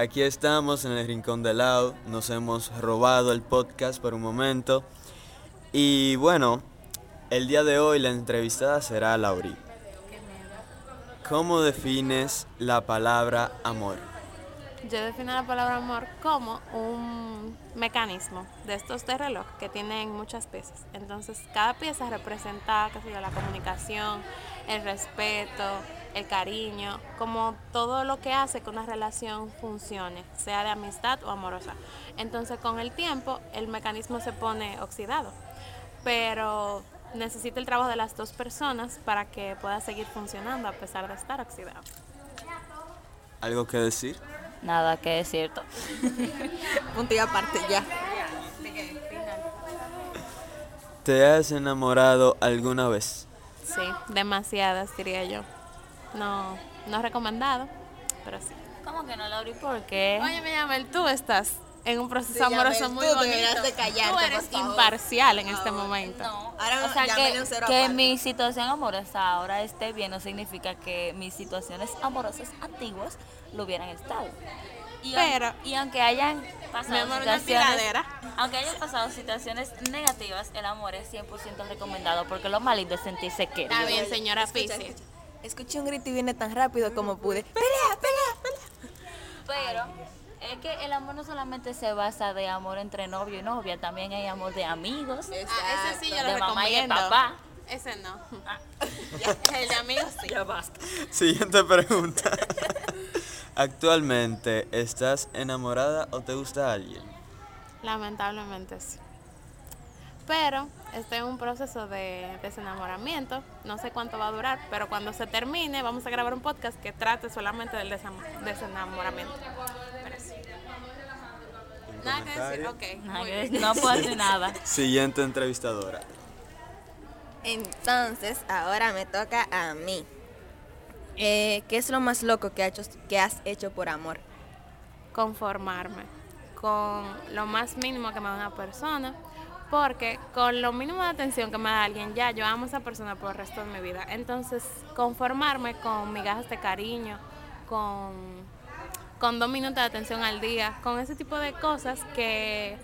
aquí estamos en el Rincón de lado. Nos hemos robado el podcast por un momento. Y bueno, el día de hoy la entrevistada será Lauri. ¿Cómo defines la palabra amor? Yo defino la palabra amor como un mecanismo de estos de reloj que tienen muchas piezas. Entonces, cada pieza representa, qué sé la comunicación, el respeto, el cariño, como todo lo que hace que una relación funcione, sea de amistad o amorosa. Entonces, con el tiempo, el mecanismo se pone oxidado, pero necesita el trabajo de las dos personas para que pueda seguir funcionando a pesar de estar oxidado. ¿Algo que decir? Nada que decir. Punto y aparte ya. ¿Te has enamorado alguna vez? Sí, demasiadas diría yo. No, no recomendado, pero sí. ¿Cómo que no, Lauri? ¿Por qué? Oye, me llama tú estás en un proceso Sí, amoroso muy tú bonito. de callarte, tú eres imparcial en este momento. No, Ahora o sea que, que mi situación amorosa ahora esté bien no significa que mis situaciones amorosas antiguas lo hubieran estado. Y, Pero- y aunque hayan pasado Mi amor, una situaciones, tiradera. aunque hayan pasado situaciones negativas, el amor es 100% recomendado porque lo más lindo es sentirse querido. Está bien, señora escucha. Escuché un grito y vine tan rápido como pude. ¡Pelea, pelea, pelea! Pero es que el amor no solamente se basa de amor entre novio y novia, también hay amor de amigos. Ah, ese sí yo De lo mamá y de papá. Ese no. El de amigos sí. Ya basta. Siguiente pregunta. ¿Actualmente estás enamorada o te gusta alguien? Lamentablemente sí. Pero estoy en un proceso de desenamoramiento. No sé cuánto va a durar, pero cuando se termine vamos a grabar un podcast que trate solamente del desam- desenamoramiento. Pero sí. Nada que decir. Ok. Nada que decir, No puedo decir nada. Siguiente entrevistadora. Entonces, ahora me toca a mí. Eh, ¿Qué es lo más loco que, ha hecho, que has hecho por amor? conformarme con lo más mínimo que me da una persona, porque con lo mínimo de atención que me da alguien, ya yo amo a esa persona por el resto de mi vida. Entonces, conformarme con migajas de cariño, con, con dos minutos de atención al día, con ese tipo de cosas que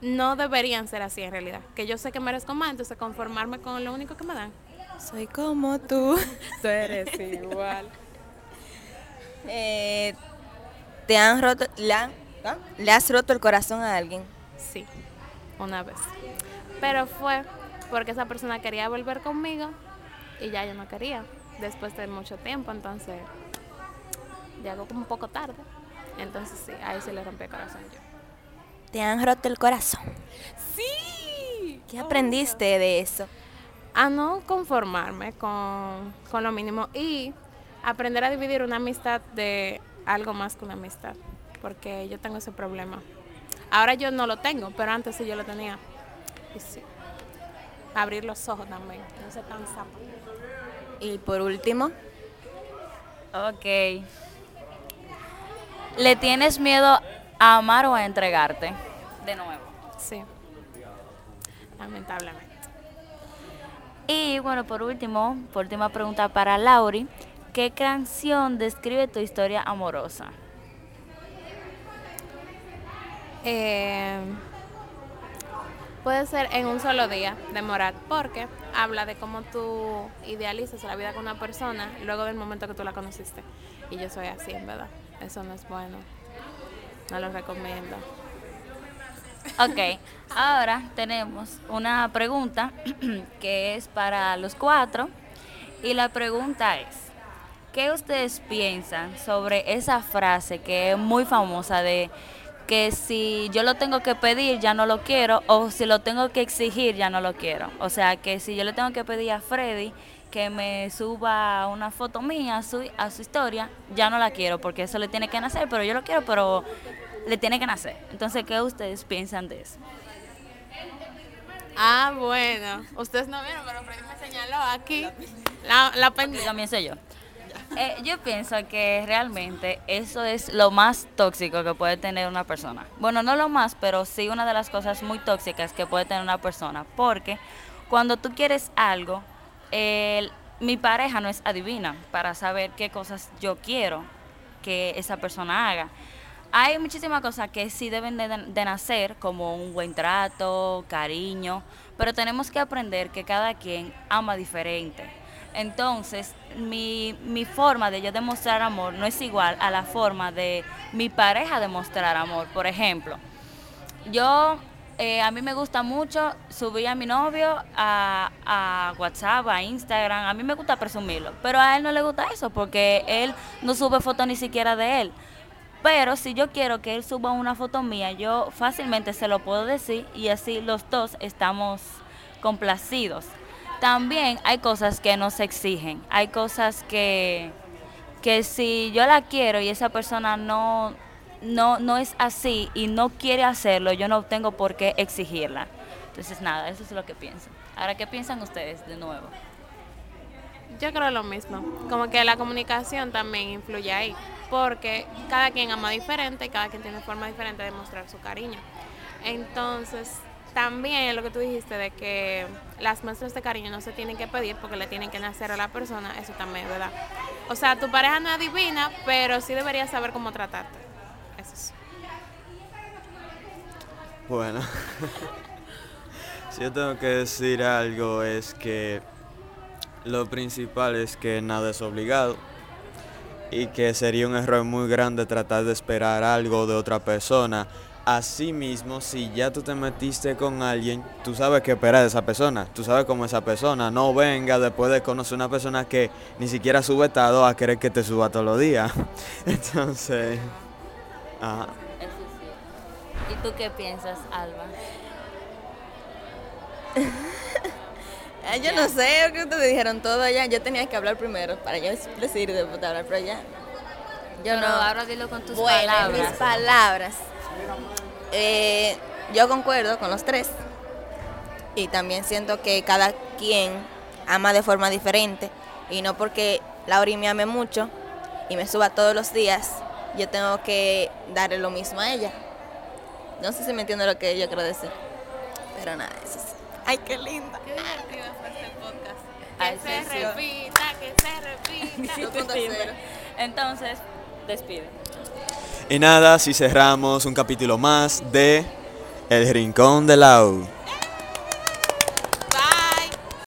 no deberían ser así en realidad, que yo sé que merezco más, entonces conformarme con lo único que me dan. Soy como tú. Tú eres igual. Eh, ¿Te han roto, la, ¿ah? le has roto el corazón a alguien? Sí, una vez. Pero fue porque esa persona quería volver conmigo y ya yo no quería. Después de mucho tiempo, entonces llegó como un poco tarde. Entonces sí, ahí sí le rompí el corazón yo. ¿Te han roto el corazón? Sí. ¿Qué aprendiste de eso? A no conformarme con, con lo mínimo y aprender a dividir una amistad de algo más que una amistad. Porque yo tengo ese problema. Ahora yo no lo tengo, pero antes sí yo lo tenía. Y sí. Abrir los ojos también. No ser tan sapo. Y por último, Ok. ¿Le tienes miedo a amar o a entregarte? De nuevo. Sí. Lamentablemente. Y bueno, por último, por última pregunta para Lauri. ¿Qué canción describe tu historia amorosa? Eh, puede ser en un solo día de Morat, porque habla de cómo tú idealizas la vida con una persona luego del momento que tú la conociste. Y yo soy así, en verdad. Eso no es bueno. No lo recomiendo. Ok, ahora tenemos una pregunta que es para los cuatro. Y la pregunta es, ¿qué ustedes piensan sobre esa frase que es muy famosa de que si yo lo tengo que pedir ya no lo quiero o si lo tengo que exigir ya no lo quiero? O sea, que si yo le tengo que pedir a Freddy que me suba una foto mía a su, a su historia, ya no la quiero porque eso le tiene que nacer, pero yo lo quiero, pero le tiene que nacer. Entonces, ¿qué ustedes piensan de eso? Ah, bueno. Ustedes no vieron, pero Freddy me señaló aquí la, la pendeja. comienzo yo. Eh, yo pienso que realmente eso es lo más tóxico que puede tener una persona. Bueno, no lo más, pero sí una de las cosas muy tóxicas que puede tener una persona. Porque cuando tú quieres algo, el- mi pareja no es adivina para saber qué cosas yo quiero que esa persona haga. hay muchísimas cosas que sí deben de, de nacer, como un buen trato, cariño, pero tenemos que aprender que cada quien ama diferente. Entonces, mi, mi forma de yo demostrar amor no es igual a la forma de mi pareja demostrar amor. Por ejemplo, yo, eh, a mí me gusta mucho subir a mi novio a, a WhatsApp, a Instagram, a mí me gusta presumirlo, pero a él no le gusta eso porque él no sube fotos ni siquiera de él. Pero si yo quiero que él suba una foto mía, yo fácilmente se lo puedo decir y así los dos estamos complacidos. También hay cosas que no se exigen, hay cosas que, que si yo la quiero y esa persona no, no, no es así y no quiere hacerlo, yo no tengo por qué exigirla. Entonces nada, eso es lo que pienso. Ahora, ¿qué piensan ustedes de nuevo? Yo creo lo mismo. Como que la comunicación también influye ahí. Porque cada quien ama diferente y cada quien tiene forma diferente de mostrar su cariño. Entonces, también lo que tú dijiste de que las muestras de cariño no se tienen que pedir porque le tienen que nacer a la persona, eso también es verdad. O sea, tu pareja no es divina, pero sí debería saber cómo tratarte. Eso es. Bueno, si yo tengo que decir algo es que lo principal es que nada es obligado y que sería un error muy grande tratar de esperar algo de otra persona. Asimismo, si ya tú te metiste con alguien, tú sabes qué esperar de esa persona, tú sabes cómo esa persona no venga después de conocer una persona que ni siquiera sube estado a querer que te suba todos los días. Entonces, ajá. Eso sí. ¿Y tú qué piensas, Alba? Ah, yo no sé, que ustedes dijeron todo ya. Yo tenía que hablar primero para yo decir después de hablar, pero ya. Yo Pero no. ahora dilo con tus bueno, palabras. mis palabras. Eh, yo concuerdo con los tres. Y también siento que cada quien ama de forma diferente. Y no porque Lauri me ame mucho y me suba todos los días, yo tengo que darle lo mismo a ella. No sé si me entiende lo que yo quiero decir. Pero nada, eso sí. Ay, qué linda. Qué divertido fue este podcast. Ay, Que sí, se sí. repita, que se repita. 2.0. Entonces, despide. Y nada, si cerramos un capítulo más de El Rincón de Lau.